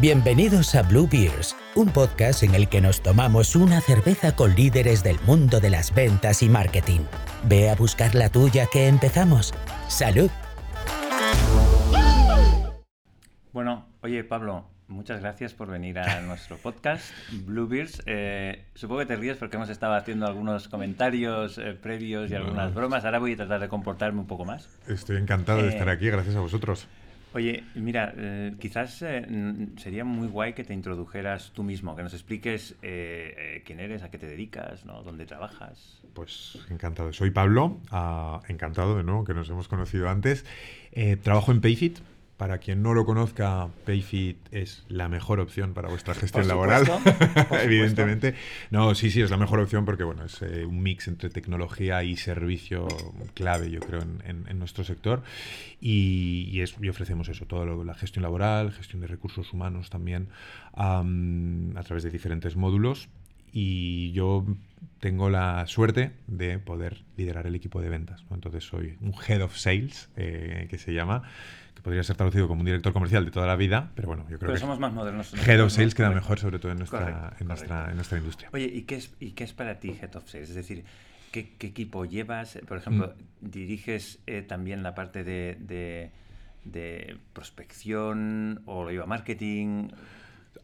Bienvenidos a Blue Beers, un podcast en el que nos tomamos una cerveza con líderes del mundo de las ventas y marketing. Ve a buscar la tuya que empezamos. ¡Salud! Bueno, oye Pablo, muchas gracias por venir a nuestro podcast Blue Beers. Eh, supongo que te ríes porque hemos estado haciendo algunos comentarios eh, previos y algunas bromas. Ahora voy a tratar de comportarme un poco más. Estoy encantado de estar Eh, aquí, gracias a vosotros. Oye, mira, eh, quizás eh, sería muy guay que te introdujeras tú mismo, que nos expliques eh, eh, quién eres, a qué te dedicas, ¿no? dónde trabajas. Pues encantado. Soy Pablo, ah, encantado de nuevo que nos hemos conocido antes. Trabajo en Payfit. Para quien no lo conozca, Payfit es la mejor opción para vuestra gestión laboral. supuesto, supuesto. Evidentemente. No, sí, sí, es la mejor opción porque bueno, es eh, un mix entre tecnología y servicio clave, yo creo, en, en- en nuestro sector. Y, y es- y ofrecemos eso, toda la gestión laboral, gestión de recursos humanos también, am, a través de diferentes módulos. Y yo tengo la suerte de poder liderar el equipo de ventas. ¿no? Entonces soy un head of sales, eh, que se llama, podría ser traducido como un director comercial de toda la vida, pero bueno, yo creo Pero que somos más modernos. head of sales queda mejor, sobre todo en nuestra, Correcto, en nuestra, correcto. en nuestra industria. Oye, ¿y qué, es, ¿y qué es para ti Head of Sales? Es decir, ¿qué, qué equipo llevas? Por ejemplo, Mm. ¿diriges eh, también la parte de, de- de prospección o lo lleva marketing?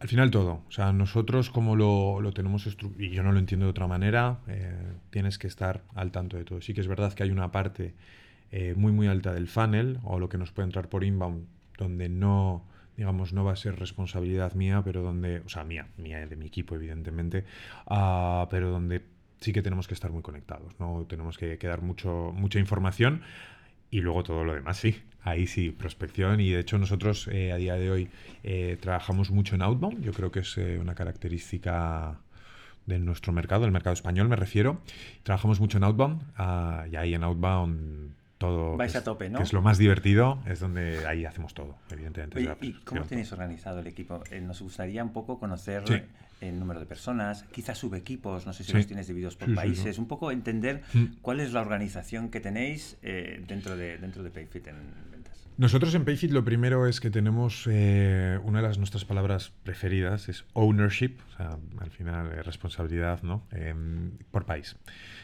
Al final todo. O sea, nosotros como lo, lo tenemos y yo no lo entiendo de otra manera, eh, tienes que estar al tanto de todo. Sí que es verdad que hay una parte eh, muy muy alta del funnel o lo que nos puede entrar por inbound donde no digamos no va a ser responsabilidad mía pero donde o sea mía mía de mi equipo evidentemente ah, pero donde sí que tenemos que estar muy conectados no tenemos que, que dar mucho mucha información y luego todo lo demás, sí. Ahí sí, prospección. Y de hecho nosotros eh, a día de hoy eh, trabajamos mucho en outbound. Yo creo que es una característica de nuestro mercado, el mercado español me refiero. Trabajamos mucho en outbound. ah, y ahí en outbound todo... Vais a tope, ¿no? Que es lo más divertido, es donde ahí hacemos todo, evidentemente. Oye, ¿Y cómo tenéis organizado el equipo? Eh, nos gustaría un poco conocer Sí. el número de personas, quizás subequipos, no sé si Sí. los tienes divididos por Sí, países, un poco entender Mm. cuál es la organización que tenéis eh, dentro, de, dentro de Payfit en. Nosotros en Payfit lo primero es que tenemos eh, una de las nuestras palabras preferidas es ownership, o sea, al final eh, responsabilidad, ¿no? Em, por país.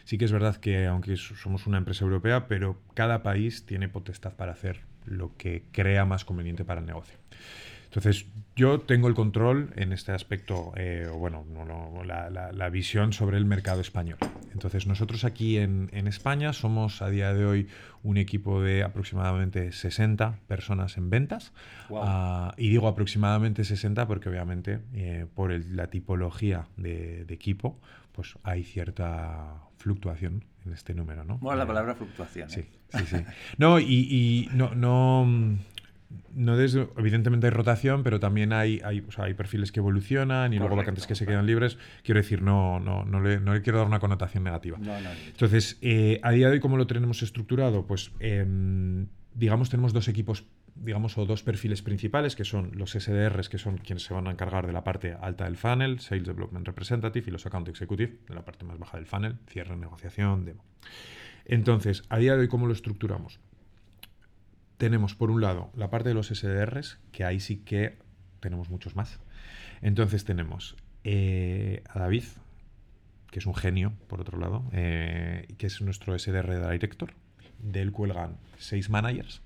Sí que es verdad que aunque somos una empresa europea, pero cada país tiene potestad para hacer lo que crea más conveniente para el negocio. Entonces, yo tengo el control en este aspecto, eh, o bueno, no, no, la, la- la visión sobre el mercado español. Entonces, nosotros aquí en, en España somos a día de hoy un equipo de aproximadamente 60 personas en ventas. Ah, y digo aproximadamente 60 porque obviamente eh, por el- la tipología de, de equipo, pues hay cierta fluctuación en este número, ¿no? Mola la Eh, palabra fluctuación. Sí, ¿eh? sí, sí. No, y, y no, no, no desde, evidentemente hay rotación, pero también hay, hay, o sea, hay perfiles que evolucionan y luego vacantes que se quedan libres. Quiero decir, no, no, no, le, no le quiero dar una connotación negativa. No, no, Entonces, eh, a día de hoy, ¿cómo lo tenemos estructurado? Pues, em, digamos, tenemos dos equipos, digamos, o dos perfiles principales, que son los SDRs, que son quienes se van a encargar de la parte alta del funnel, Sales Development Representative, y los Account Executive, de la parte más baja del funnel, cierre, negociación, demo. Entonces, a día de hoy, ¿cómo lo estructuramos? Tenemos, por un lado, la parte de los SDRs, que ahí sí que tenemos muchos más. Entonces tenemos eh, a David, que es un genio, por otro lado, eh, que es nuestro SDR Director. De él cuelgan seis managers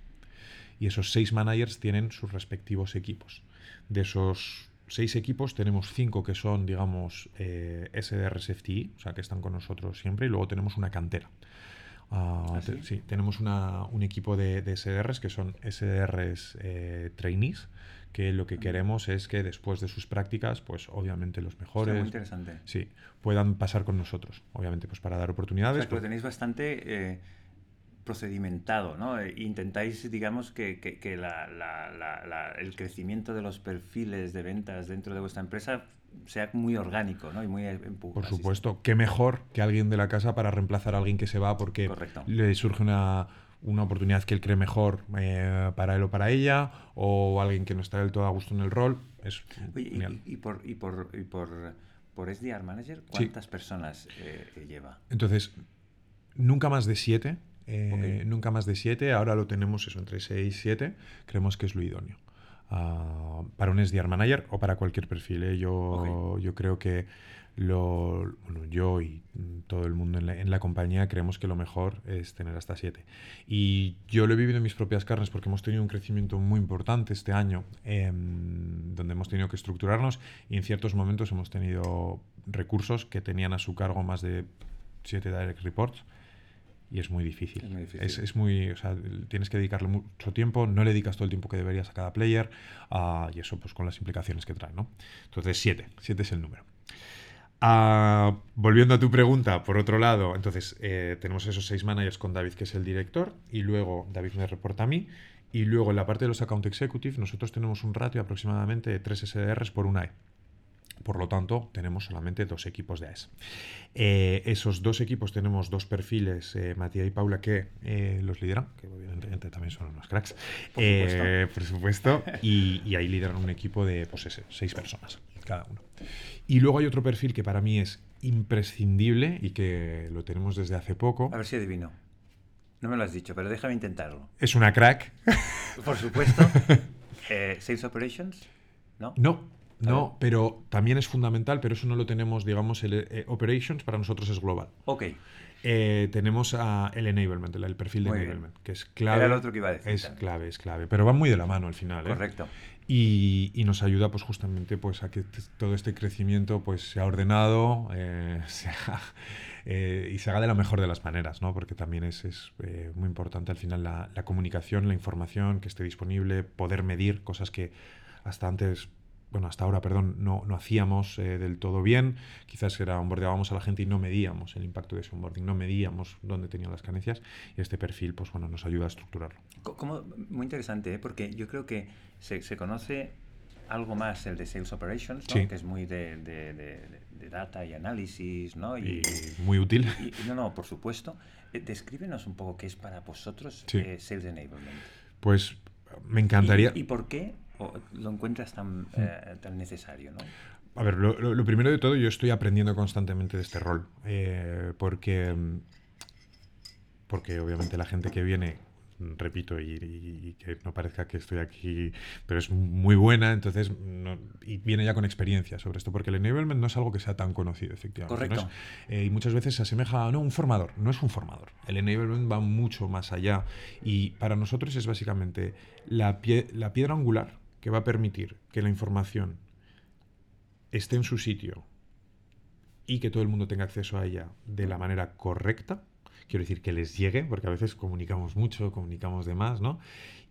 y esos seis managers tienen sus respectivos equipos. De esos seis equipos tenemos cinco que son, digamos, eh, SDRs FTI, o sea, que están con nosotros siempre, y luego tenemos una cantera. Ah, ¿Ah, te- sí? tenemos una- un equipo de, de SDRs que son SDRs eh, trainees, que lo que queremos es que después de sus prácticas, pues obviamente los mejores muy interesante. sí, puedan pasar con nosotros, obviamente, pues para dar O oportunidades. sea, que lo pues- tenéis bastante eh, procedimentado, ¿no? E intentáis, digamos, que, que- que la- la- la- la- el crecimiento de los perfiles de ventas dentro de vuestra empresa sea muy orgánico, ¿no? Y muy empu- Por así- supuesto, qué mejor que alguien de la casa para reemplazar a alguien que se va porque Correcto. le surge una, una oportunidad que él cree mejor eh, para él o para ella, o alguien que no está del todo a gusto en el rol. Es Oye, y- genial. y, y por, y por, y por, por SDR Manager, ¿cuántas personas eh, lleva? Entonces, nunca más de siete. eh, Ok. Nunca más de siete. Ahora lo tenemos eso entre 6 y 7. Creemos que es lo idóneo. Ah, para un SDR manager o para cualquier perfil. ¿eh? Yo, yo creo que lo, bueno, yo y todo el mundo en la, compañía creemos que lo mejor es tener hasta 7. Y yo lo he vivido en mis propias carnes porque hemos tenido un crecimiento muy importante este año, em, donde hemos tenido que estructurarnos y en ciertos momentos hemos tenido recursos que tenían a su cargo más de 7 direct reports y es muy difícil. Es muy O sea, tienes que dedicarle mucho tiempo, no le dedicas todo el tiempo que deberías a cada player uh, y eso pues con las implicaciones que trae, ¿no? Entonces, 7. 7 es el número. Uh, volviendo a tu pregunta, por otro lado, entonces eh, tenemos esos seis managers con David, que es el director, y luego David me reporta a mí, y luego en la parte de los account executive nosotros tenemos un ratio aproximadamente de 3 SDRs por una E. Por lo tanto, tenemos solamente dos equipos de AES. Eh, esos dos equipos tenemos dos perfiles, eh, Matías y Paula, que eh, los lideran, que evidentemente también son unos cracks, por supuesto, y, ahí lideran un equipo de pues seis personas cada uno. Y luego hay otro perfil que para mí es imprescindible y que lo tenemos desde hace poco. A ver si adivino. No me lo has dicho, pero déjame intentarlo. Es una crack. Por supuesto. Sales Operations, ¿no? No. No, pero también es fundamental, pero eso no lo tenemos, digamos, el eh, Operations para nosotros es global. Ok. Eh, tenemos a el enablement, el, perfil de enablement, que es clave. Era el otro que iba a decir. Es clave, es clave. Pero va muy de la mano al final. ¿eh? Correcto. Y, nos ayuda pues justamente pues a que todo este crecimiento pues sea ordenado y se haga de la mejor de las maneras, ¿no? Porque también es, es muy importante al final la, la comunicación, la información que esté disponible, poder medir cosas que hasta antes bueno, hasta ahora, perdón, no, no hacíamos eh, del todo bien. Quizás era onboardeábamos a la gente y no medíamos el impacto de ese onboarding, no medíamos dónde tenían las carencias y este perfil, pues bueno, nos ayuda a estructurarlo. Como, muy interesante, ¿eh? porque yo creo que se, se, conoce algo más el de Sales Operations, que es muy de, de, de, data y análisis, ¿no? Y, muy útil. Y, no, no, por supuesto. Eh, descríbenos un poco qué es para vosotros Sales Enablement. Pues me encantaría... ¿Y, por qué lo encuentras tan, eh, tan necesario? ¿no? A ver, lo, primero de todo, yo estoy aprendiendo constantemente de este rol, eh, porque, porque obviamente la gente que viene repito, y, que no parezca que estoy aquí, pero es muy buena, entonces, y viene ya con experiencia sobre esto, porque el enablement no es algo que sea tan conocido, efectivamente. Correcto. Eh, y muchas veces se asemeja a, no, un formador, no es un formador. El enablement va mucho más allá, y para nosotros es básicamente la, pie, la piedra angular que va a permitir que la información esté en su sitio y que todo el mundo tenga acceso a ella de la manera correcta, quiero decir que les llegue, porque a veces comunicamos mucho, comunicamos de más, ¿no?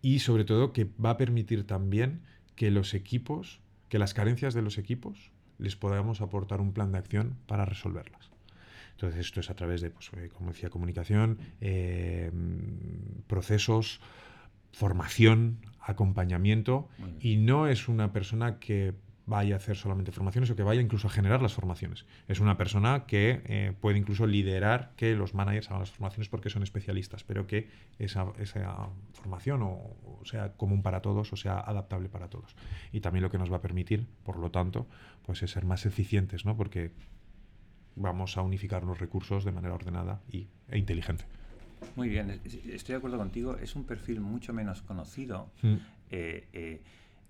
Y sobre todo que va a permitir también que los equipos, que las carencias de los equipos, les podamos aportar un plan de acción para resolverlas. Entonces esto es a través de, pues, eh, como decía, comunicación, eh, procesos, formación, acompañamiento, y no es una persona que vaya a hacer solamente formaciones o que vaya incluso a generar las formaciones. Es una persona que eh, puede incluso liderar que los managers hagan las formaciones porque son especialistas, pero que esa, esa formación o, sea común para todos o sea adaptable para todos. Y también lo que nos va a permitir, por lo tanto, pues es ser más eficientes, ¿no? Porque vamos a unificar los recursos de manera ordenada y, e inteligente. Muy bien, estoy de acuerdo contigo. Es un perfil mucho menos conocido. Mm. Eh, eh,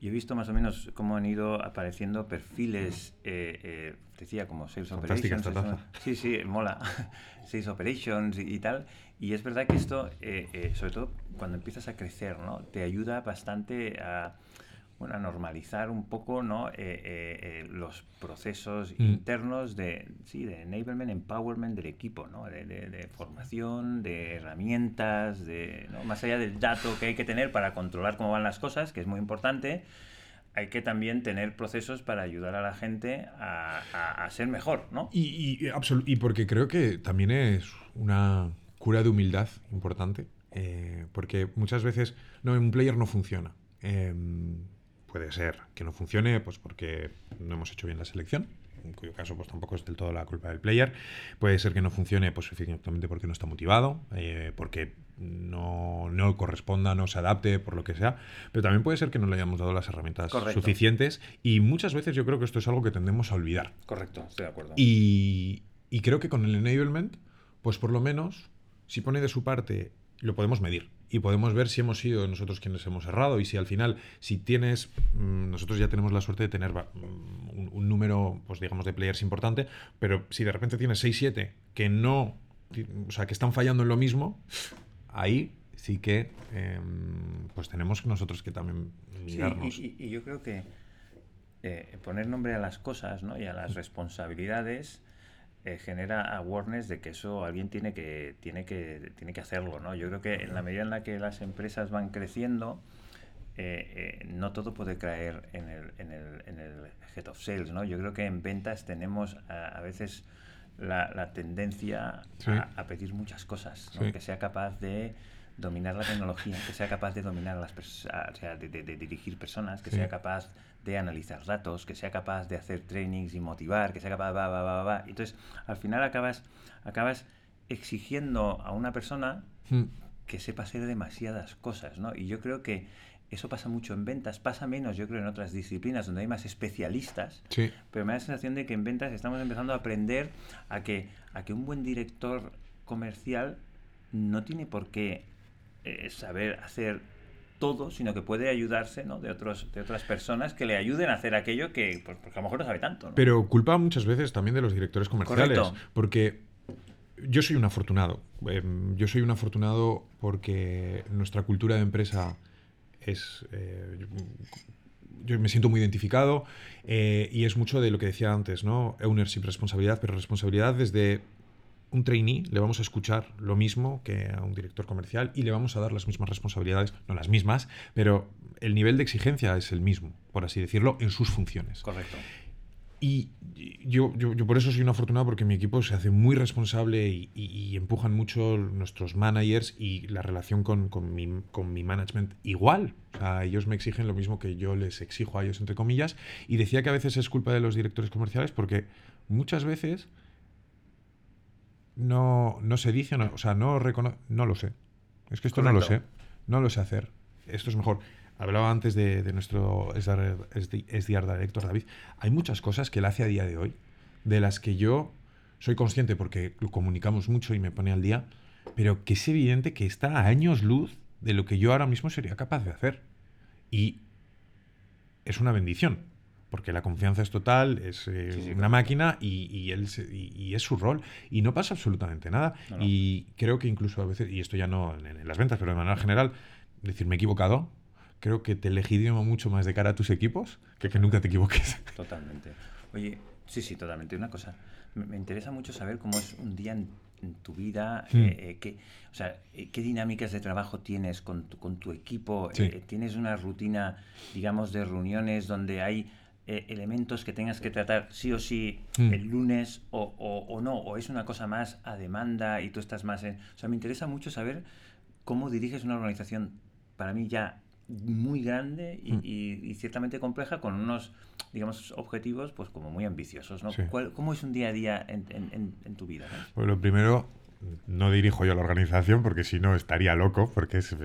yo he visto más o menos cómo han ido apareciendo perfiles, eh, eh decía, como Sales Operations. sí, sí, mola. Sales Operations y, tal. Y es verdad que esto, sobre todo cuando empiezas a crecer, ¿no? te ayuda bastante a bueno, a normalizar un poco ¿no? Eh, eh, eh, los procesos mm. internos de, sí, de enablement, empowerment del equipo, ¿no? de, formación, de herramientas, de, ¿no? más allá del dato que hay que tener para controlar cómo van las cosas, que es muy importante, hay que también tener procesos para ayudar a la gente a, ser mejor. ¿no? Y, y, y, porque creo que también es una cura de humildad importante, porque muchas veces no, un player no funciona. Em, Puede ser que no funcione pues porque no hemos hecho bien la selección, en cuyo caso pues tampoco es del todo la culpa del player. Puede ser que no funcione pues efectivamente porque no está motivado, eh, porque no, no, corresponda, no se adapte, por lo que sea. Pero también puede ser que no le hayamos dado las herramientas suficientes y muchas veces yo creo que esto es algo que tendemos a olvidar. Correcto, estoy de acuerdo. Y, y creo que con el enablement, pues por lo menos, si pone de su parte, lo podemos medir y podemos ver si hemos sido nosotros quienes hemos errado y si al final, si tienes, mm, nosotros ya tenemos la suerte de tener mm, un, número, pues digamos, de players importante, pero si de repente tienes 6-7 que no, o sea, que están fallando en lo mismo, ahí sí que em, pues tenemos nosotros que también mirarnos. y, yo creo que eh, poner nombre a las cosas ¿no? y a las responsabilidades eh, genera awareness de que eso alguien tiene que, tiene, que, tiene que hacerlo. ¿no? Yo creo que en la medida en la que las empresas van creciendo, eh, eh, no todo puede caer en el, en, el, en el head of sales. ¿no? Yo creo que en ventas tenemos a, veces la, la tendencia a, pedir muchas cosas, que sea capaz de dominar la tecnología, que sea capaz de dominar las o sea, de, de, dirigir personas, que sea capaz de analizar datos, que sea capaz de hacer trainings y motivar, que sea capaz de... Va, va, va, va. Entonces, al final acabas, acabas exigiendo a una persona hmm. que sepa hacer demasiadas cosas, ¿no? Y yo creo que eso pasa mucho en ventas, pasa menos yo creo en otras disciplinas donde hay más especialistas, sí. pero me da la sensación de que en ventas estamos empezando a aprender a que, a que un buen director comercial no tiene por qué eh, saber hacer todo, sino que puede ayudarse ¿no? de, otros, de otras personas que le ayuden a hacer aquello que pues, porque a lo mejor no sabe tanto. Pero culpa muchas veces también de los directores comerciales. Porque yo soy un afortunado. Em, yo soy un afortunado porque nuestra cultura de empresa es... Eh, yo me siento muy identificado eh, y es mucho de lo que decía antes, ¿no? Ownership, responsabilidad, pero responsabilidad desde un trainee le vamos a escuchar lo mismo que a un director comercial y le vamos a dar las mismas responsabilidades, no las mismas, pero el nivel de exigencia es el mismo, por así decirlo, en sus funciones. Correcto. Y yo, yo, por eso soy un afortunado porque mi equipo se hace muy responsable y, empujan mucho nuestros managers y la relación con, con, mi, con mi management igual. O sea, ellos me exigen lo mismo que yo les exijo a ellos, entre comillas. Y decía que a veces es culpa de los directores comerciales porque muchas veces no, no se dice, o sea, no reconoce, no lo sé. Es que esto no lo sé, no lo sé hacer. Esto es mejor. Hablaba antes de, nuestro SDR director David. Hay muchas cosas que él hace a día de hoy, de las que yo soy consciente porque lo comunicamos mucho y me pone al día, pero que es evidente que está a años luz de lo que yo ahora mismo sería capaz de hacer. Y es una bendición porque la confianza es total, es eh, una máquina y, él y, es su rol. Y no pasa absolutamente nada. Y creo que incluso a veces, y esto ya no en, las ventas, pero de manera general, decir, me he equivocado, creo que te legitima mucho más de cara a tus equipos que que nunca te equivoques. Totalmente. Oye, sí, sí, totalmente. Una cosa, me, interesa mucho saber cómo es un día en, tu vida, hmm. eh, eh, qué, o sea, qué dinámicas de trabajo tienes con tu, con tu equipo. ¿Tienes una rutina, digamos, de reuniones donde hay eh, elementos que tengas que tratar sí o sí hmm. el lunes o, o, no, o es una cosa más a demanda y tú estás más en... O sea, me interesa mucho saber cómo diriges una organización, para mí ya muy grande y, hmm. ciertamente compleja con unos, digamos, objetivos pues como muy ambiciosos. ¿no? ¿Cómo es un día a día en, en, en tu vida? Pues lo primero, no dirijo yo la organización porque si no estaría loco, porque es,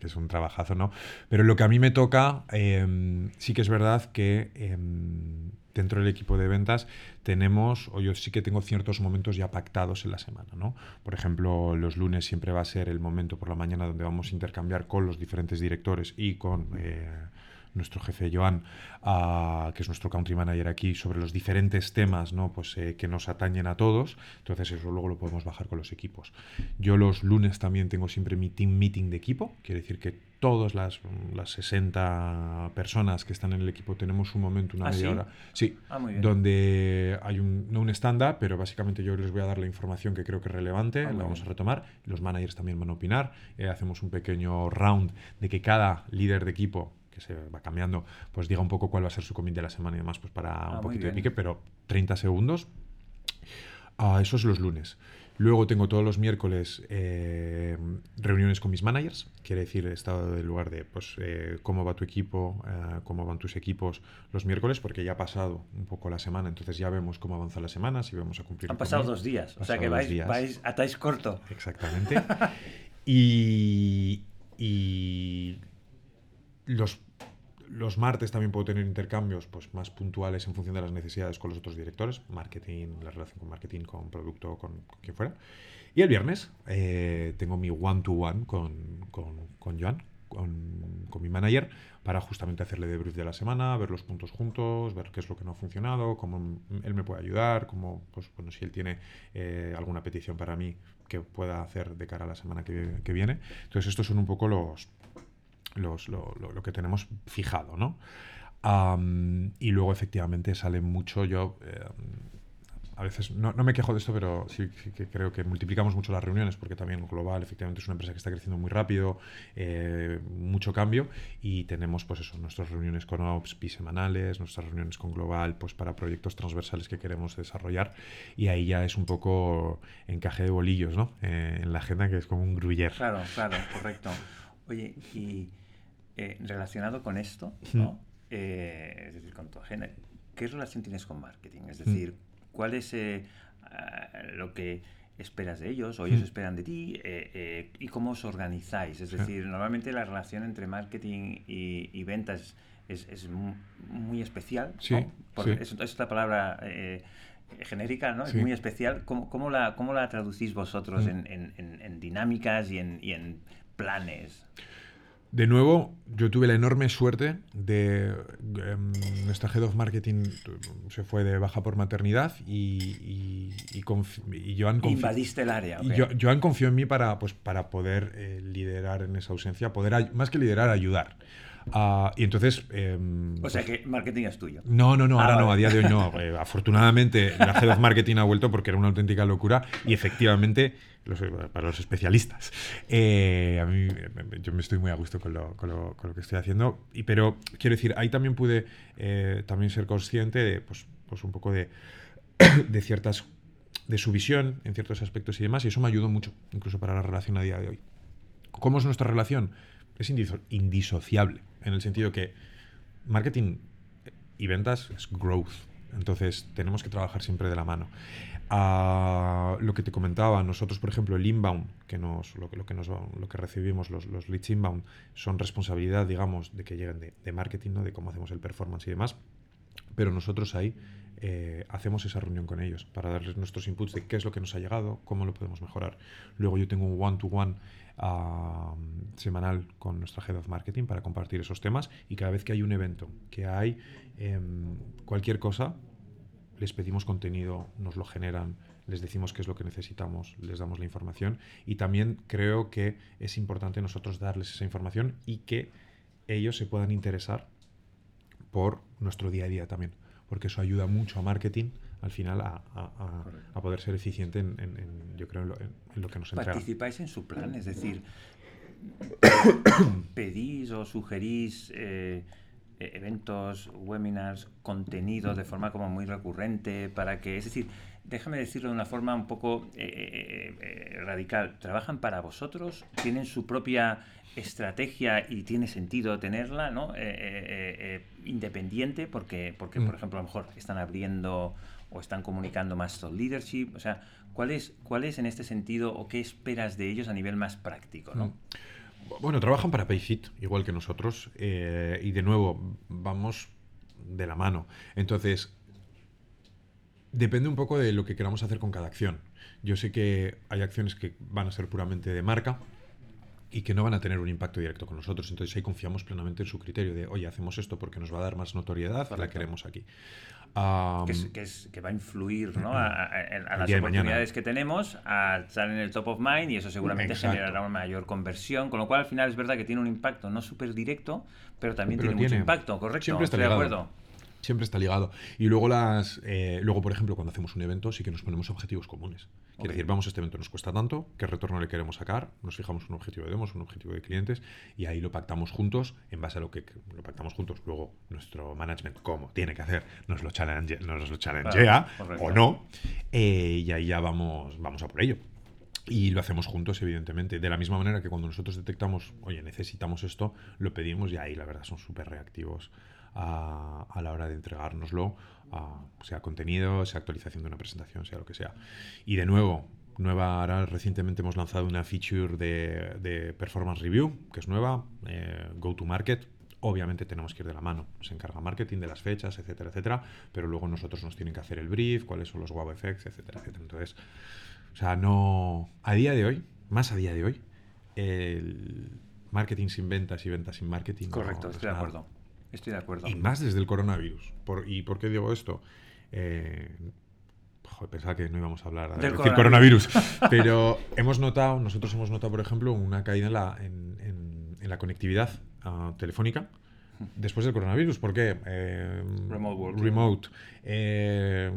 es, un trabajazo, ¿no? Pero lo que a mí me toca, em, sí que es verdad que em, dentro del equipo de ventas tenemos, o yo sí que tengo ciertos momentos ya pactados en la semana, ¿no? Por ejemplo, los lunes siempre va a ser el momento por la mañana donde vamos a intercambiar con los diferentes directores y con... Eh, nuestro jefe Joan, que es nuestro country manager aquí, sobre los diferentes temas ¿no? pues, eh, que nos atañen a todos. Entonces eso luego lo podemos bajar con los equipos. Yo los lunes también tengo siempre mi team meeting de equipo, quiere decir que todas las, las 60 personas que están en el equipo tenemos un momento, una ¿Ah, media hora. Sí, ah, donde hay un, no un stand-up, pero básicamente yo les voy a dar la información que creo que es relevante, ah, la vamos a retomar. Los managers también van a opinar. Eh, hacemos un pequeño round de que cada líder de equipo que se va cambiando, pues diga un poco cuál va a ser su commit de la semana y demás, pues para ah, un poquito de pique, pero 30 segundos. Uh, eso es los lunes. Luego tengo todos los miércoles eh, reuniones con mis managers, quiere decir estado del lugar de pues, eh, cómo va tu equipo, eh, cómo van tus equipos los miércoles, porque ya ha pasado un poco la semana, entonces ya vemos cómo avanza la semana, si vamos a cumplir. Han pasado dos días, o sea que vais, vais, atáis corto. Exactamente. y, y los los martes también puedo tener intercambios pues, más puntuales en función de las necesidades con los otros directores, marketing, la relación con marketing, con producto, con, quien fuera. Y el viernes eh, tengo mi one-to-one con, con, con Joan, con, con, mi manager, para justamente hacerle debrief de la semana, ver los puntos juntos, ver qué es lo que no ha funcionado, cómo él me puede ayudar, cómo, pues, bueno, si él tiene eh, alguna petición para mí que pueda hacer de cara a la semana que, que viene. Entonces, estos son un poco los, los, lo, lo, lo, que tenemos fijado, ¿no? Y luego efectivamente sale mucho, yo eh, a veces no, no, me quejo de esto, pero sí, sí, que creo que multiplicamos mucho las reuniones porque también Global efectivamente es una empresa que está creciendo muy rápido, eh, mucho cambio y tenemos pues eso, nuestras reuniones con Ops bisemanales, nuestras reuniones con Global pues para proyectos transversales que queremos desarrollar y ahí ya es un poco encaje de bolillos, ¿no? Eh, en la agenda que es como un gruyer. Claro, claro, correcto. Oye, y eh, relacionado con esto, ¿no? Eh, es decir, con tu agenda, ¿qué relación tienes con marketing? Es decir, ¿cuál es eh, lo que esperas de ellos o ellos esperan de ti y cómo os organizáis? Es decir, normalmente la relación entre marketing y, y ventas es, es, muy especial, sí, ¿no? Porque sí. es, es la palabra genérica, ¿no? Sí. Es muy especial. ¿Cómo, cómo, la, cómo la traducís vosotros mm. en, en, en, dinámicas y en, y en planes? De nuevo, yo tuve la enorme suerte de. Um, nuestra Head of Marketing se fue de baja por maternidad y, y, y, y Joan confió. Invadiste el área. Okay. Y Joan confió en mí para, pues, para poder eh, liderar en esa ausencia, poder, más que liderar, ayudar. Uh, y entonces. Eh, o sea que marketing es tuyo. No, no, no, ah, ahora vale. no, a día de hoy no. Eh, afortunadamente, la Head of Marketing ha vuelto porque era una auténtica locura y efectivamente para los especialistas. Eh, a mí yo me estoy muy a gusto con lo, con lo, con lo que estoy haciendo, y, pero quiero decir, ahí también pude eh, también ser consciente de, pues, pues un poco de ciertas de su visión en ciertos aspectos y demás, y eso me ayudó mucho, incluso para la relación a día de hoy. ¿Cómo es nuestra relación? Es indiso indisociable, en el sentido que marketing y ventas es growth, entonces tenemos que trabajar siempre de la mano a lo que te comentaba, nosotros, por ejemplo, el inbound, que nos, lo, que, lo que recibimos, los, los, leads inbound, son responsabilidad, digamos, de que lleguen de, marketing, ¿no? de cómo hacemos el performance y demás. Pero nosotros ahí eh, hacemos esa reunión con ellos para darles nuestros inputs de qué es lo que nos ha llegado, cómo lo podemos mejorar. Luego yo tengo un one-to-one -one, uh, semanal con nuestra Head of Marketing para compartir esos temas y cada vez que hay un evento, que hay eh, cualquier cosa, les pedimos contenido, nos lo generan, les decimos qué es lo que necesitamos, les damos la información y también creo que es importante nosotros darles esa información y que ellos se puedan interesar por nuestro día a día también, porque eso ayuda mucho a marketing al final a, a, a poder ser eficiente en, en, en yo creo en lo, en lo, que nos entrega. Participáis en su plan, es decir, pedís o sugerís eh, eventos, webinars, contenido de forma como muy recurrente para que, es decir, déjame decirlo de una forma un poco eh, eh, radical, ¿trabajan para vosotros? ¿Tienen su propia estrategia y tiene sentido tenerla, ¿no? Independiente porque, porque mm. por ejemplo, a lo mejor están abriendo o están comunicando más thought leadership, o sea, ¿cuál es, ¿cuál es en este sentido o qué esperas de ellos a nivel más práctico, ¿no? Mm. Bueno, trabajan para Payfit, igual que nosotros, eh, y de nuevo, vamos de la mano. Entonces, depende un poco de lo que queramos hacer con cada acción. Yo sé que hay acciones que van a ser puramente de marca y que no van a tener un impacto directo con nosotros. Entonces ahí confiamos plenamente en su criterio de, oye, hacemos esto porque nos va a dar más notoriedad, Correcto. la queremos aquí. Um, que, es, que, es, que, va a influir ¿no? a, a, a las oportunidades que tenemos, a estar en el top of mind y eso seguramente Exacto. generará una mayor conversión, con lo cual al final es verdad que tiene un impacto no súper directo, pero también pero tiene, tiene, mucho impacto, ¿correcto? Siempre está Estoy ligado. de acuerdo siempre está ligado. Y luego, las, eh, luego, por ejemplo, cuando hacemos un evento, sí que nos ponemos objetivos comunes. Quiere okay. decir, vamos, este evento nos cuesta tanto, qué retorno le queremos sacar, nos fijamos un objetivo de demos, un objetivo de clientes, y ahí lo pactamos juntos, en base a lo que lo pactamos juntos. Luego, nuestro management, como tiene que hacer, nos lo, challenge, nos lo challengea claro, o no, eh, y ahí ya vamos, vamos a por ello. Y lo hacemos juntos, evidentemente. De la misma manera que cuando nosotros detectamos, oye, necesitamos esto, lo pedimos y ahí la verdad son súper reactivos a, a, la hora de entregárnoslo, a, sea contenido, sea actualización de una presentación, sea lo que sea. Y de nuevo, nueva, ahora recientemente hemos lanzado una feature de, de performance review, que es nueva, eh, go to market, obviamente tenemos que ir de la mano. Se encarga marketing de las fechas, etcétera, etcétera, pero luego nosotros nos tienen que hacer el brief, cuáles son los wow effects, etcétera, etcétera. Entonces, o sea, no. A día de hoy, más a día de hoy, el marketing sin ventas y ventas sin marketing. Correcto, no estoy de acuerdo. Estoy de acuerdo. Y más desde el coronavirus. Por- ¿Y por qué digo esto? Eh, joder, pensaba que no íbamos a hablar de Del decir coronavirus. Pero hemos notado, nosotros hemos notado, por ejemplo, una caída en la, en, en- en la conectividad ah, telefónica después del coronavirus. ¿Por qué? Eh, Remote working. remote. Eh,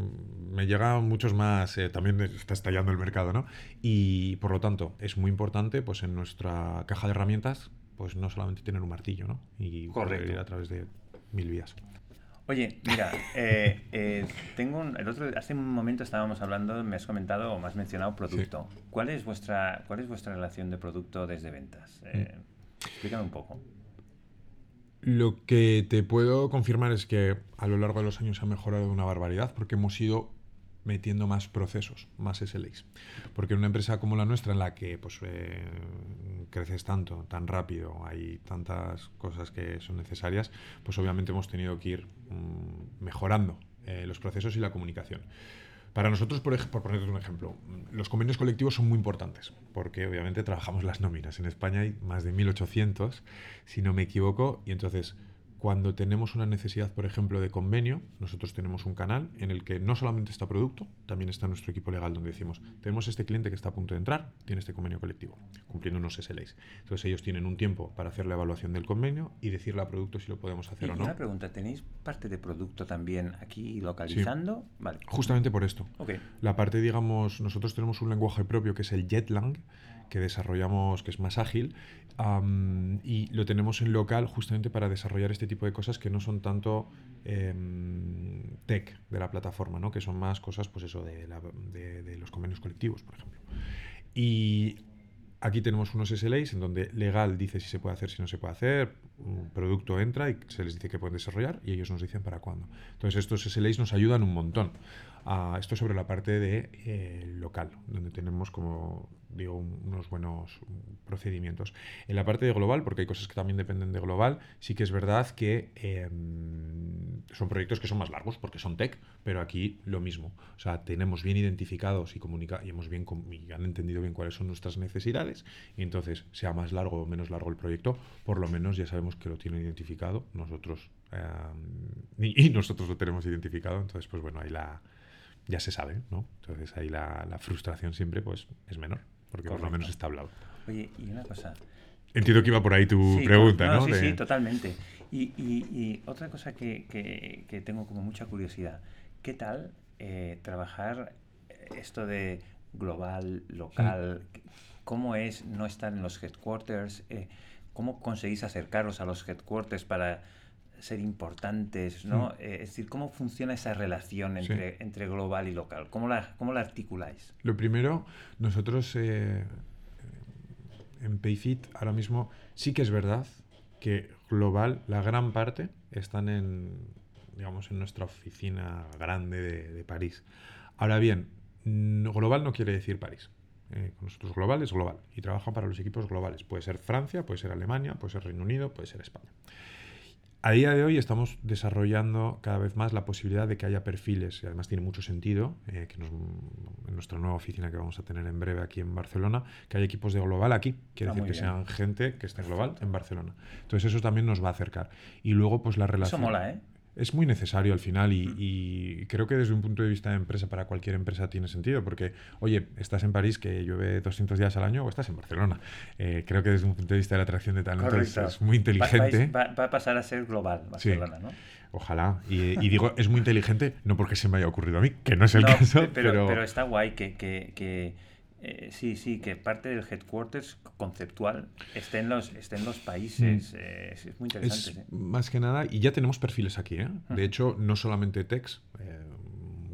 me llegan muchos más. eh, también está estallando el mercado, ¿no? Y por lo tanto, es muy importante, pues en nuestra caja de herramientas, pues no solamente tener un martillo, ¿no? Y Correcto. ir a través de mil vías. Oye, mira, eh, eh, tengo un- el otro, hace un momento estábamos hablando, me has comentado o me has mencionado producto. ¿Cuál es vuestra cuál es vuestra relación de producto desde ventas? Eh, explícame un poco. Lo que te puedo confirmar es que a lo largo de los años ha mejorado una barbaridad porque hemos ido metiendo más procesos, más SLAs. Porque en una empresa como la nuestra, en la que pues, eh, creces tanto, tan rápido, hay tantas cosas que son necesarias, pues obviamente hemos tenido que ir mm, mejorando eh, los procesos y la comunicación. Para nosotros, por, por un ejemplo, mm, los convenios colectivos son muy importantes, porque obviamente trabajamos las nóminas. En España hay más de 1.800, si no me equivoco, y entonces cuando tenemos una necesidad, por ejemplo, de convenio, nosotros tenemos un canal en el que no solamente está producto, también está nuestro equipo legal, donde decimos, tenemos este cliente que está a punto de entrar, tiene este convenio colectivo, cumpliendo unos SLAs. Entonces ellos tienen un tiempo para hacer la evaluación del convenio y decirle a producto si lo podemos Y hacer o no. una pregunta, ¿tenéis parte de producto también aquí localizando? Vale. Justamente por esto. Ok. La parte, digamos, nosotros tenemos un lenguaje propio que es el Jetlang, que desarrollamos, que es más ágil, am, y lo tenemos en local justamente para desarrollar este tipo de cosas que no son tanto em, tech de la plataforma, ¿no? que son más cosas, pues eso, de, la- de los convenios colectivos, por ejemplo. Y aquí tenemos unos SLAs en donde legal dice si se puede hacer, si no se puede hacer, un producto entra y se les dice que pueden desarrollar y ellos nos dicen para cuándo. Entonces estos SLAs nos ayudan un montón. Esto sobre la parte de eh, local, donde tenemos como digo un- unos buenos procedimientos. En la parte de global, porque hay cosas que también dependen de global, sí que es verdad que em, son proyectos que son más largos porque son tech, pero aquí lo mismo. O sea, tenemos bien identificados y comunica y hemos bien han entendido bien cuáles son nuestras necesidades y entonces sea más largo o menos largo el proyecto, por lo menos ya sabemos que lo tienen identificado nosotros y, y nosotros lo tenemos identificado. Entonces, pues bueno, ahí la ya se sabe, ¿no? Entonces ahí la, la frustración siempre pues es menor, porque por lo Correcto. menos está hablado. Oye, y una cosa. Entiendo que iba por ahí tu Sí, pregunta, no, ¿no? Sí, De- sí, totalmente. Y, y- y otra cosa que, que- que tengo como mucha curiosidad. ¿Qué tal eh, trabajar eh, esto de global, local? ¿Cómo es no estar en los headquarters? Eh, ¿Cómo conseguís acercaros a los headquarters para ser importantes? ¿no? Eh, es decir, ¿cómo funciona esa relación Sí. entre, entre global y local? ¿Cómo la, cómo la articuláis? Lo primero, nosotros eh, en Payfit ahora mismo sí que es verdad que global, la gran parte están en, digamos, en nuestra oficina grande de, de París. Ahora bien, mm, global no quiere decir París. Eh, con nosotros global es global y trabajan para los equipos globales. Puede ser Francia, puede ser Alemania, puede ser Reino Unido, puede ser España. A día de hoy estamos desarrollando cada vez más la posibilidad de que haya perfiles, y además tiene mucho sentido, eh, que nos- en nuestra nueva oficina que vamos a tener en breve aquí en Barcelona, que haya equipos de global aquí, quiere Ah, decir que bien. sean gente que esté global en Barcelona. Entonces eso también nos va a acercar. Y luego pues la Eso relación... mola, ¿eh? Es muy necesario al final y, Mm. y creo que desde un punto de vista de empresa, para cualquier empresa tiene sentido, porque, oye, estás en París que llueve 200 días al año o estás en Barcelona. Eh, creo que desde un punto de vista de la atracción de talentos Correcto. es muy inteligente. Va, va a pasar a ser global Sí. Barcelona, ¿no? Ojalá. Y, y digo, es muy inteligente, no porque se me haya ocurrido a mí, que no es el No, caso, pe- pero, pero, pero está guay que, que- que, eh, sí, sí, que parte del headquarters conceptual esté en los, esté en los países. eh, es, es muy es interesante. sí. más que nada, y ya tenemos perfiles aquí, ¿eh? De hecho, no solamente techs, eh,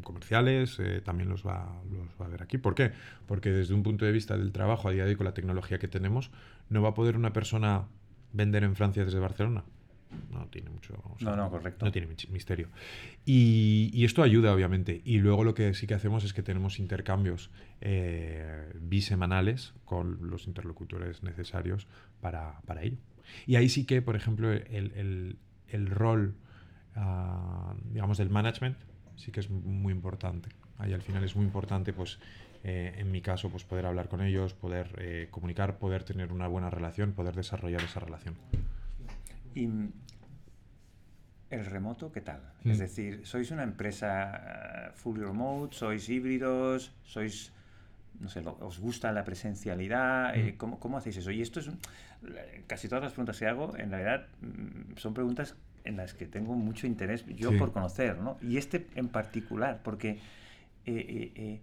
comerciales, eh, también los va, los va a ver aquí. ¿Por qué? Porque desde un punto de vista del trabajo a día de hoy con la tecnología que tenemos, no va a poder una persona vender en Francia desde Barcelona. No tiene mucho. o sea, No, no, correcto. No tiene misterio. Y, y esto ayuda, obviamente. Y luego lo que sí que hacemos es que tenemos intercambios eh, bisemanales con los interlocutores necesarios para, para ello. Y ahí sí que, por ejemplo, el, el, rol, ah, digamos, del management sí que es muy importante. Ahí al final es muy importante, pues, eh, en mi caso, pues poder hablar con ellos, poder eh, comunicar, poder tener una buena relación, poder desarrollar esa relación. Y el remoto, ¿qué tal? Es mm. decir, ¿sois una empresa full remote? ¿Sois híbridos? ¿Sois no sé, os gusta la presencialidad, eh, mm. ¿cómo, hacéis eso? Y esto es, casi todas las preguntas que hago, en realidad, mm, son preguntas en las que tengo mucho interés yo por conocer, ¿no? Y este en particular, porque eh, eh,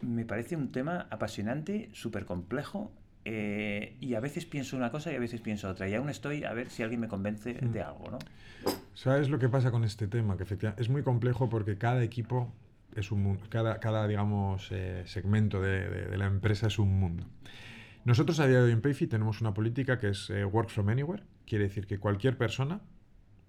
me parece un tema apasionante, súper complejo, y a veces pienso una cosa y a veces pienso otra, y aún estoy a ver si alguien me convence mm. de algo, ¿no? ¿Sabes lo que pasa con este tema? Que efectivamente es muy complejo porque cada equipo es un mundo, cada, cada digamos, eh, segmento de, la empresa es un mundo. Nosotros a día de hoy en Payfit tenemos una política que es eh, Work from Anywhere, quiere decir que cualquier persona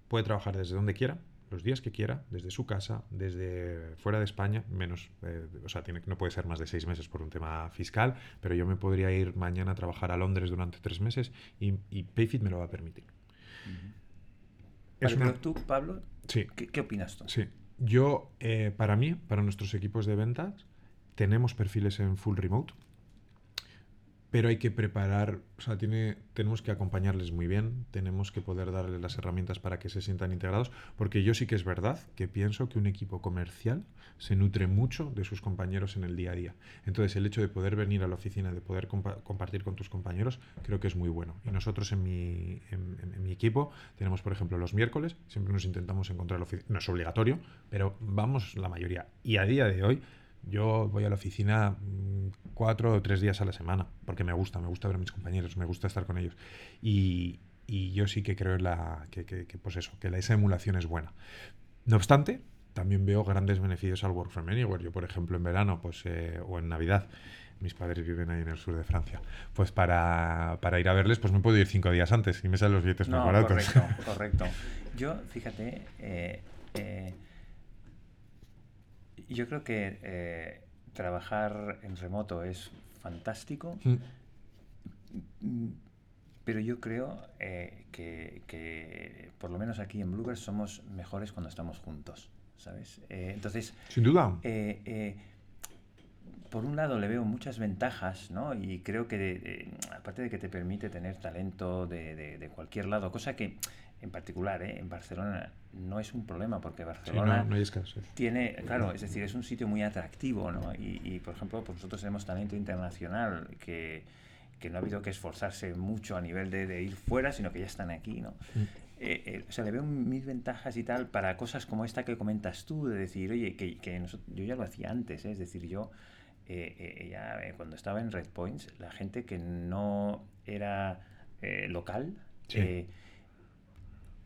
puede trabajar desde donde quiera, los días que quiera, desde su casa, desde fuera de España, menos, eh, o sea, tiene, no puede ser más de seis meses por un tema fiscal, pero yo me podría ir mañana a trabajar a Londres durante tres meses y, Payfit me lo va a permitir. Pero tú, Pablo, ¿qué, ¿qué, opinas tú? Sí, yo, eh, para mí, para nuestros equipos de ventas, tenemos perfiles en full remote pero hay que preparar, o sea, tiene, tenemos que acompañarles muy bien, tenemos que poder darles las herramientas para que se sientan integrados, porque yo sí que es verdad que pienso que un equipo comercial se nutre mucho de sus compañeros en el día a día. Entonces, el hecho de poder venir a la oficina, de poder compartir con tus compañeros, creo que es muy bueno. Y nosotros en mi, en, mi equipo tenemos, por ejemplo, los miércoles, siempre nos intentamos encontrar la oficina, no es obligatorio, pero vamos la mayoría. Y a día de hoy, yo voy a la oficina mm, cuatro o tres días a la semana, porque me gusta, me gusta ver a mis compañeros, me gusta estar con ellos. Y, y yo sí que creo en la, que, que, pues eso, que la, esa emulación es buena. No obstante, también veo grandes beneficios al Work from Anywhere. Yo, por ejemplo, en verano pues, eh, o en Navidad, mis padres viven ahí en el sur de Francia, pues para, para, ir a verles, pues me puedo ir cinco días antes y me salen los billetes más baratos. Correcto, correcto. Yo, fíjate, eh, eh, yo creo que eh, trabajar en remoto es fantástico, mm. pero yo creo eh, que, por lo menos aquí en Bluebird somos mejores cuando estamos juntos, ¿sabes? Eh, entonces... Sin duda. por un lado le veo muchas ventajas, ¿no? Y creo que, aparte de que te permite tener talento de, de cualquier lado, cosa que en particular, ¿eh? en Barcelona no es un problema porque Barcelona no, hay escaso. tiene, claro, es decir, es un sitio muy atractivo, ¿no? Y, por ejemplo, pues nosotros tenemos talento internacional que, que, no ha habido que esforzarse mucho a nivel de, ir fuera, sino que ya están aquí, ¿no? Eh, eh, o sea, le veo mil ventajas y tal para cosas como esta que comentas tú, de decir, oye, que, que yo ya lo hacía antes, es decir, yo ya, cuando estaba en Red Points, la gente que no era local, sí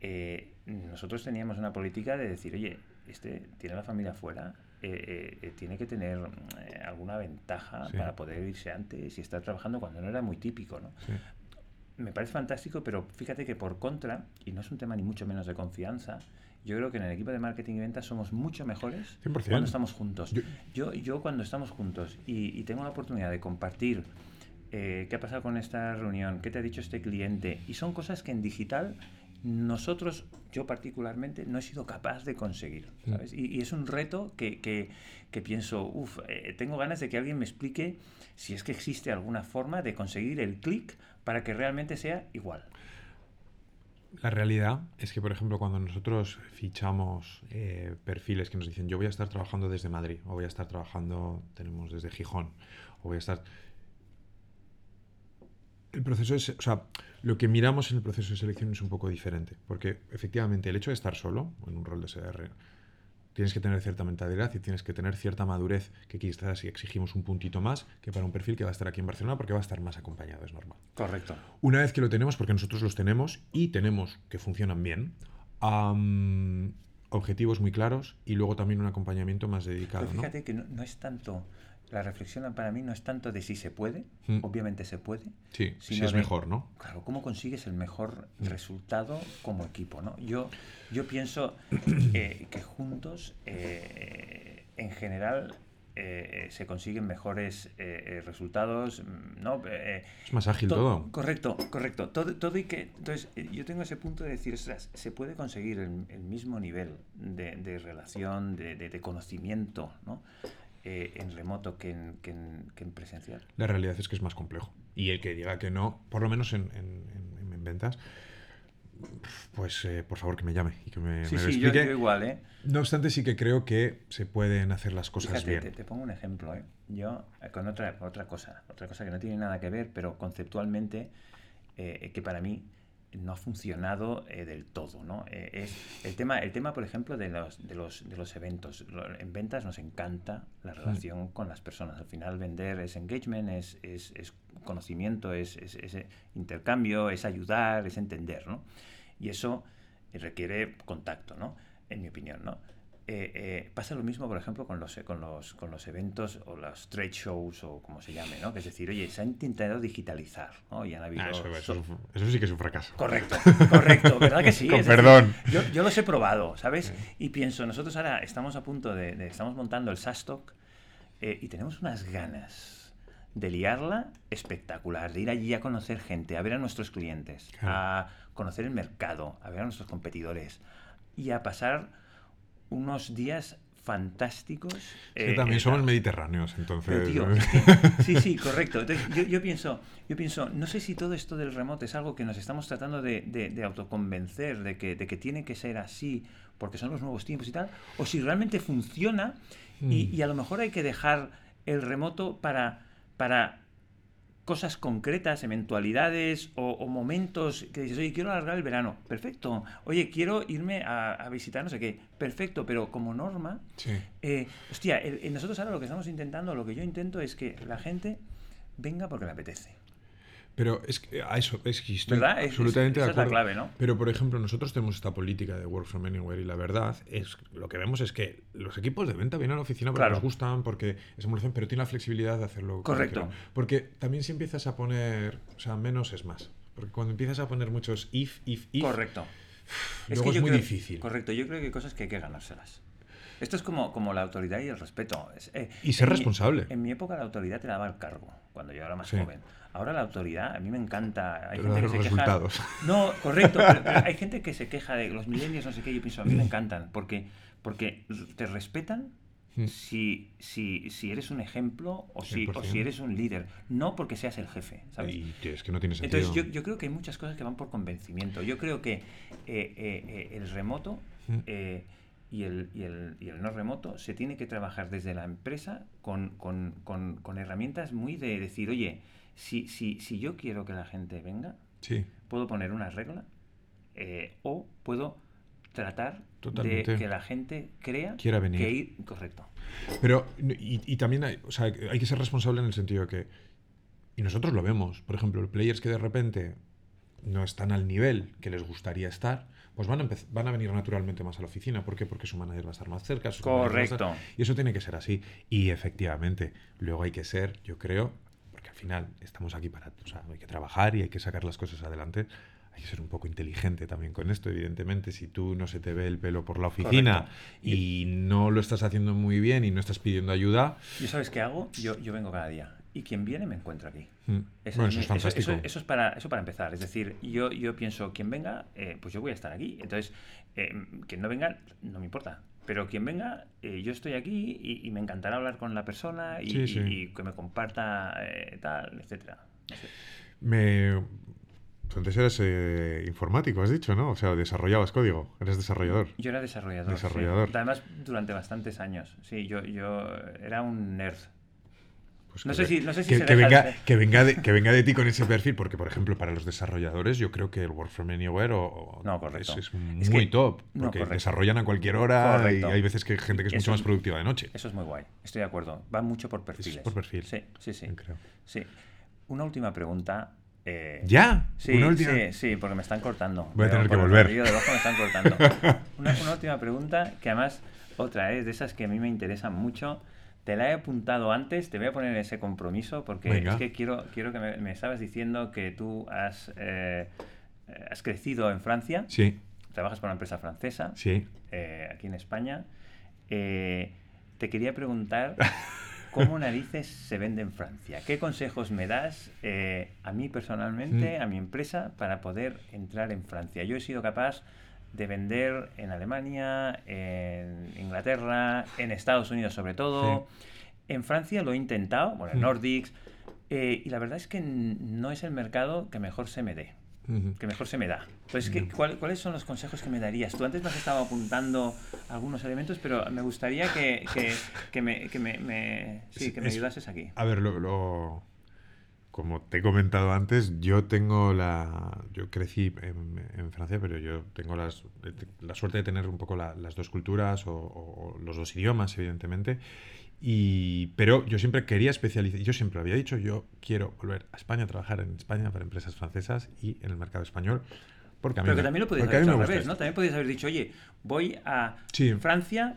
eh, nosotros teníamos una política de decir, oye, este tiene la familia fuera, eh, eh, tiene que tener alguna ventaja para poder irse antes y estar trabajando cuando no era muy típico, ¿no? Me parece fantástico, pero fíjate que por contra, y no es un tema ni mucho menos de confianza, yo creo que en el equipo de marketing y ventas somos mucho mejores cuando estamos juntos. Yo, yo, cuando estamos juntos y, tengo la oportunidad de compartir qué ha pasado con esta reunión, qué te ha dicho este cliente, y son cosas que en digital nosotros, yo particularmente, no he sido capaz de conseguir. Y, es un reto que, que, pienso, uff, eh, tengo ganas de que alguien me explique si es que existe alguna forma de conseguir el clic para que realmente sea igual. La realidad es que, por ejemplo, cuando nosotros fichamos eh, perfiles que nos dicen yo voy a estar trabajando desde Madrid, o voy a estar trabajando, tenemos desde Gijón, o voy a estar el proceso es, o sea, lo que miramos en el proceso de selección es un poco diferente, porque efectivamente el hecho de estar solo en un rol de SR, tienes que tener cierta mentalidad y tienes que tener cierta madurez, que quizás si exigimos un puntito más que para un perfil que va a estar aquí en Barcelona, porque va a estar más acompañado, es normal. Correcto. Una vez que lo tenemos, porque nosotros los tenemos y tenemos que funcionan bien, objetivos muy claros y luego también un acompañamiento más dedicado. fíjate que no es tanto la reflexión para mí no es tanto de si se puede, hmm. obviamente se puede. Sí, si es mejor, ¿no? Claro, cómo consigues el mejor hmm. resultado como equipo, ¿no? Yo, yo pienso eh, que juntos, eh, en general, eh, se consiguen mejores resultados, mm, ¿no? es más ágil todo, Correcto, correcto. Todo, todo y que, entonces, yo tengo ese punto de decir, ostras, se puede conseguir el, mismo nivel de, relación, de, conocimiento, ¿no? En remoto que en, que, en, presencial. La realidad es que es más complejo. Y el que diga que no, por lo menos en, en ventas, pues eh, por favor que me llame y que me, sí, sí, Yo, igual, ¿eh? No obstante, sí que creo que se pueden hacer las cosas bien. Te, pongo un ejemplo, ¿eh? Yo, eh, con otra, otra cosa, otra cosa que no tiene nada que ver, pero conceptualmente, eh, que para mí no ha funcionado del todo, ¿no? es el tema, el tema, por ejemplo, de los, de los, de los eventos. En ventas nos encanta la relación con las personas. Al final, vender es engagement, es, es, es conocimiento, es, es, intercambio, es ayudar, es entender, ¿no? Y eso requiere contacto, ¿no? En mi opinión, ¿no? Eh, eh, pasa lo mismo, por ejemplo, con los, con, los, con los eventos o los trade shows o como se llame, ¿no? Que es decir, oye, se ha intentado digitalizar, ¿no? Y han habido... Ah, eso, sí que es un fracaso. Correcto, correcto, ¿verdad que sí? con perdón. yo, yo, los he probado, ¿sabes? Y pienso, nosotros ahora estamos a punto de... estamos montando el SASTOC eh, y tenemos unas ganas de liarla espectacular, de ir allí a conocer gente, a ver a nuestros clientes, a conocer el mercado, a ver a nuestros competidores y a pasar unos días fantásticos. que también eh, somos mediterráneos, entonces. sí, sí, correcto. yo, pienso, yo pienso, no sé si todo esto del remoto es algo que nos estamos tratando de, autoconvencer de que, de que tiene que ser así porque son los nuevos tiempos y tal, o si realmente funciona y, mm. y a lo mejor hay que dejar el remoto para para cosas concretas, eventualidades o, momentos que dices, oye, quiero alargar el verano, perfecto. Oye, quiero irme a, visitar no sé qué, perfecto, pero como norma, eh, hostia, nosotros ahora lo que estamos intentando, lo que yo intento es que la gente venga porque le apetece. Pero es que a eso, es que estoy absolutamente de acuerdo. clave, ¿no? Pero, por ejemplo, nosotros tenemos esta política de work from anywhere y la verdad es lo que vemos es que los equipos de venta vienen a la oficina porque les gustan, porque es emulación, pero tienen la flexibilidad de hacerlo. Correcto. Porque también si empiezas a poner, o sea, menos es más. Porque cuando empiezas a poner muchos if, if, if. Correcto. Luego es, muy difícil. Correcto, yo creo que hay cosas que hay que ganárselas. Esto es como, como la autoridad y el respeto. Eh, y ser responsable. en mi época la autoridad te daba el cargo, cuando yo era más joven. Ahora la autoridad, a mí me encanta. Hay gente que se queja. No, correcto, hay gente que se queja de los milenios, no sé qué, yo pienso, a mí me encantan, porque, porque te respetan hmm. si, si, si eres un ejemplo o si, o si eres un líder, no porque seas el jefe. ¿sabes? Y es que no tiene sentido. Entonces, yo, yo, creo que hay muchas cosas que van por convencimiento. Yo creo que eh, eh, eh, el remoto. Hmm. y el, y, el, y el, no remoto se tiene que trabajar desde la empresa con, con, con, con herramientas muy de decir, oye, si, si, si yo quiero que la gente venga, puedo poner una regla eh, o puedo tratar de que la gente crea Quiera venir. que ir correcto. Pero, y, también hay, o sea, hay que ser responsable en el sentido de que, y nosotros lo vemos, por ejemplo, los players que de repente no están al nivel que les gustaría estar, pues van a, van a venir naturalmente más a la oficina. ¿Por qué? Porque su manager va a estar más cerca. Correcto. y eso tiene que ser así. Y efectivamente, luego hay que ser, yo creo, final estamos aquí para, o sea, hay que trabajar y hay que sacar las cosas adelante. Hay que ser un poco inteligente también con esto, evidentemente. Si tú no se te ve el pelo por la oficina y no lo estás haciendo muy bien y no estás pidiendo ayuda. ¿Yo sabes qué hago? Yo, yo vengo cada día y quien viene me encuentra aquí. Mm. Eso, es fantástico. Eso, es para, eso para empezar. Es decir, yo, yo pienso, quien venga, eh, pues yo voy a estar aquí. Entonces, eh, quien no venga, no me importa. Pero quien venga, eh, yo estoy aquí y, me encantará hablar con la persona y, que me comparta eh, tal, etcétera. Me... Entonces eres eh, informático, has dicho, ¿no? O sea, desarrollabas código, eres desarrollador. Yo era desarrollador. Desarrollador. Además, durante bastantes años. Sí, yo, yo era un nerd pues no, sé si, no sé si que, venga, que, venga de, que venga de ti con ese perfil, porque por ejemplo para los desarrolladores yo creo que el Work from Anywhere o, es, muy top, porque desarrollan a cualquier hora y hay veces que hay gente que es mucho más productiva de noche. Eso es muy guay, estoy de acuerdo. Va mucho por perfiles. por perfil. Sí, sí, sí. sí. Una última pregunta. Eh, ¿Ya? Sí, sí, sí, porque me están cortando. Voy a tener que volver. me están cortando. una, una última pregunta que además, otra es de esas que a mí me interesan mucho te la he apuntado antes, te voy a poner ese compromiso porque es que quiero, quiero que me, estabas diciendo que tú has, eh, has crecido en Francia. Sí. Trabajas para una empresa francesa. Sí. Eh, aquí en España. Eh, te quería preguntar ¿cómo narices se vende en Francia? ¿Qué consejos me das eh, a mí personalmente, Mm. a mi empresa, para poder entrar en Francia? Yo he sido capaz de vender en Alemania, en Inglaterra, en Estados Unidos sobre todo. En Francia lo he intentado, bueno, en Mm. Nordics, eh, y la verdad es que no es el mercado que mejor se me dé que mejor se me da. Entonces, ¿qué- cuál- ¿cuáles son los consejos que me darías? Tú antes me has estado apuntando algunos elementos, pero me gustaría que, que, que me, que me, me- sí, Es- que me es- ayudases aquí. A ver, lo, lo- como te he comentado antes, yo tengo la. Yo crecí en, en Francia, pero yo tengo las, la suerte de tener un poco la- las dos culturas o, o los dos idiomas, evidentemente. Y, pero yo siempre quería especializar, yo siempre había dicho, yo quiero volver a España a trabajar en España para empresas francesas y en el mercado español. Porque a mí Pero que me- también lo podías haber hecho al revés, ¿no? También podías haber dicho, oye, voy a Sí. Francia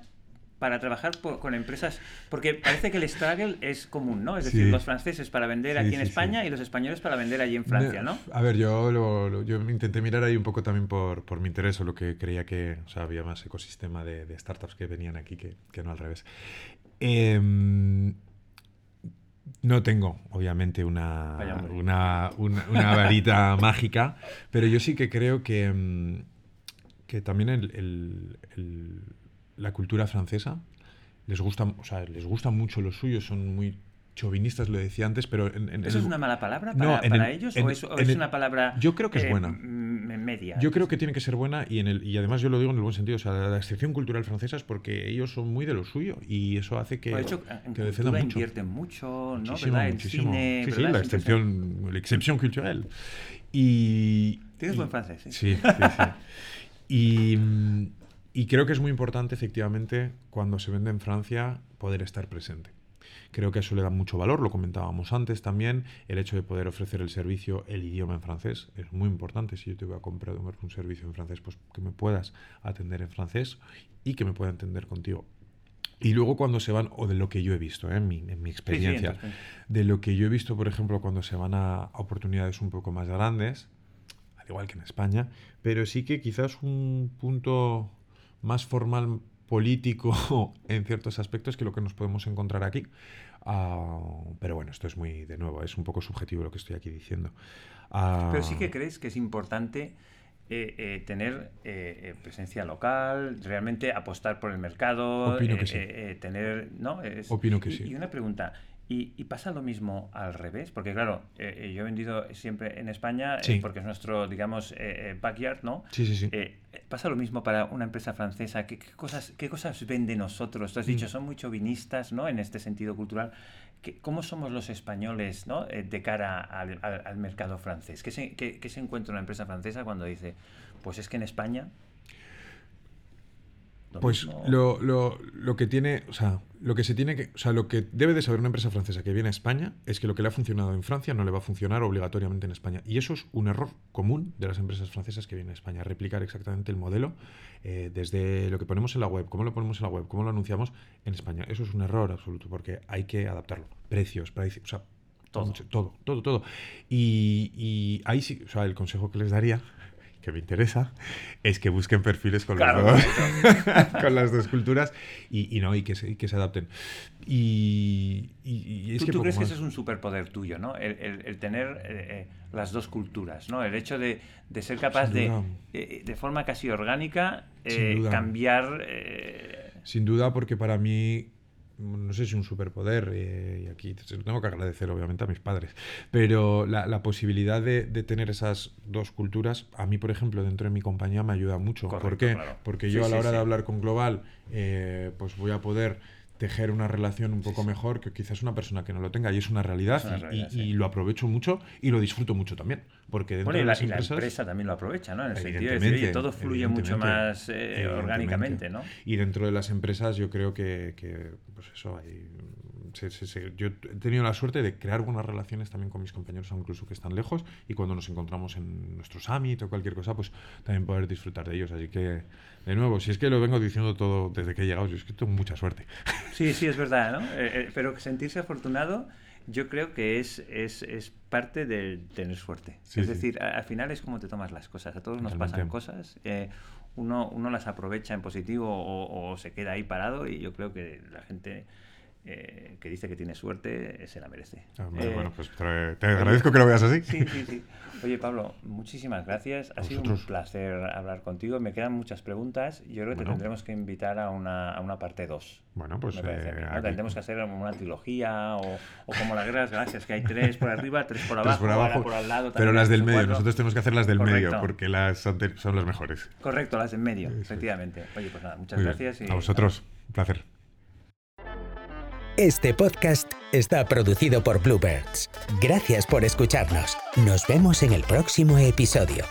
para trabajar por- con empresas, porque parece que el struggle es común, ¿no? Es decir, Sí. los franceses para vender Sí, aquí en sí, España y los españoles para vender allí en Francia, ¿no? A ver, yo, lo, lo- yo intenté mirar ahí un poco también por, por mi interés o lo que creía que o sea, había más ecosistema de, de startups que venían aquí que, que no al revés. Em, no tengo, obviamente, una, una, una- una varita mágica, pero yo sí que creo que, em, que también el- el- el- la cultura francesa les gusta, o sea, les gusta mucho lo suyo, son muy chauvinistas, lo decía antes, pero en, en ¿Eso el- es una mala palabra No, para, en para el- ellos en- o es, o es el- una palabra Yo creo que es eh, buena. media? Yo creo que tiene que ser buena y, en el, y además yo lo digo en el buen sentido. O sea, la excepción cultural francesa es porque ellos son muy de lo suyo y eso hace que, Por hecho, en que defiendan mucho. invierten mucho, ¿no? Muchísimo, ¿Verdad? Muchísimo. cine, sí, sí, ¿verdad? la Es impresionante. excepción, la excepción cultural. Y, Tienes y- buen francés, ¿eh? Sí, sí, sí. Y, mm, y creo que es muy importante, efectivamente, cuando se vende en Francia, poder estar presente. Creo que eso le da mucho valor, lo comentábamos antes también, el hecho de poder ofrecer el servicio, el idioma en francés, es muy importante. Si yo te voy a comprar un servicio en francés, pues que me puedas atender en francés y que me pueda entender contigo. Y luego cuando se van, o de lo que yo he visto, ¿eh? en, mi, en mi experiencia, de lo que yo he visto, por ejemplo, cuando se van a, a oportunidades un poco más grandes, al igual que en España, pero sí que quizás un punto más formal político en ciertos aspectos que lo que nos podemos encontrar aquí. Ah, pero bueno, esto es muy, de nuevo, es un poco subjetivo lo que estoy aquí diciendo. Ah, Pero sí que crees que es importante eh, eh, tener eh, presencia local, realmente apostar por el mercado, Opino que sí. tener, ¿no? Es- Opino que y, sí. Y una pregunta, ¿y, y pasa lo mismo al revés? Porque claro, eh, eh, yo he vendido siempre en España eh, Sí. porque es nuestro, digamos, eh, eh, backyard, ¿no? Sí, sí, sí. Eh, ¿Pasa lo mismo para una empresa francesa? ¿Qué, qué cosas, ¿Qué cosas vende nosotros? Tú has dicho, Mm. son muy chauvinistas, ¿no? En este sentido cultural. ¿Qué- ¿Cómo somos los españoles, ¿no? Eh, de cara al, al- al mercado francés? ¿Qué se, qué- qué se encuentra una empresa francesa cuando dice, pues es que en España... Pues lo, lo- lo que tiene, o sea, lo que se tiene que, o sea, lo que debe de saber una empresa francesa que viene a España es que lo que le ha funcionado en Francia no le va a funcionar obligatoriamente en España. Y eso es un error común de las empresas francesas que vienen a España, replicar exactamente el modelo eh, desde lo que ponemos en la web, cómo lo ponemos en la web, cómo lo anunciamos en España. Eso es un error absoluto porque hay que adaptarlo. Precios, price- o sea, Todo. mucho- todo, todo, todo. Y, y ahí sí, o sea, el consejo que les daría que me interesa es que busquen perfiles con, Claro, los dos- con las dos culturas y, y no y que se, y que se adapten. Y, y- y es ¿Tú, que tú poco crees que eso es un superpoder tuyo, ¿no? El, el- el tener eh, eh, las dos culturas, ¿no? El hecho de, de ser capaz de, eh, de forma casi orgánica, eh, cambiar... sin duda porque para mí no sé si un superpoder eh, y aquí se lo tengo que agradecer obviamente a mis padres pero la, la posibilidad de, de tener esas dos culturas a mí por ejemplo dentro de mi compañía me ayuda mucho ¿por qué? claro. porque Sí, yo a la sí, hora de hablar con Global eh, pues voy a poder tejer una relación un poco mejor que quizás una persona que no lo tenga y es una realidad, Es una y- realidad, y, sí. y lo aprovecho mucho y lo disfruto mucho también porque dentro Bueno, y de la, las y la empresas empresa también lo aprovecha, ¿no? En el sentido de decir, todo fluye mucho más eh, orgánicamente, ¿no? Y dentro de las empresas yo creo que, que, pues eso, hay, se- se- se- yo he tenido la suerte de crear buenas relaciones también con mis compañeros, incluso que están lejos, y cuando nos encontramos en nuestro summit o cualquier cosa, pues también poder disfrutar de ellos. Así que, de nuevo, si es que lo vengo diciendo todo desde que he llegado, yo es que tengo mucha suerte. Sí, sí, es verdad, ¿no? Eh, eh, pero sentirse afortunado yo creo que es, es, es parte del tener suerte. Sí, es sí. decir, a- al final es como te tomas las cosas. A todos nos Totalmente. pasan cosas. eh, uno, uno las aprovecha en positivo o, o se queda ahí parado y yo creo que la gente eh, que dice que tiene suerte, se la merece. Ah, Eh, bueno, pues te, te agradezco que lo veas así. Sí, sí, sí. Oye, Pablo, muchísimas gracias. Ha sido un placer hablar contigo. Me quedan muchas preguntas. Yo creo que te tendremos que invitar a una, a una parte 2. Bueno, pues eh, ¿no? Tendremos que hacer una trilogía o, o como las guerras galaxias, que hay tres por arriba, tres por Tres abajo, por ahora abajo, por al lado. pero las del tres medio. cuatro. Nosotros tenemos que hacer las del medio porque las son las mejores. Correcto, las en medio, Eso es. efectivamente. Oye, pues nada, muchas Muy gracias. y A vosotros, un placer. Este podcast está producido por Bluebirds. Gracias por escucharnos. Nos vemos en el próximo episodio.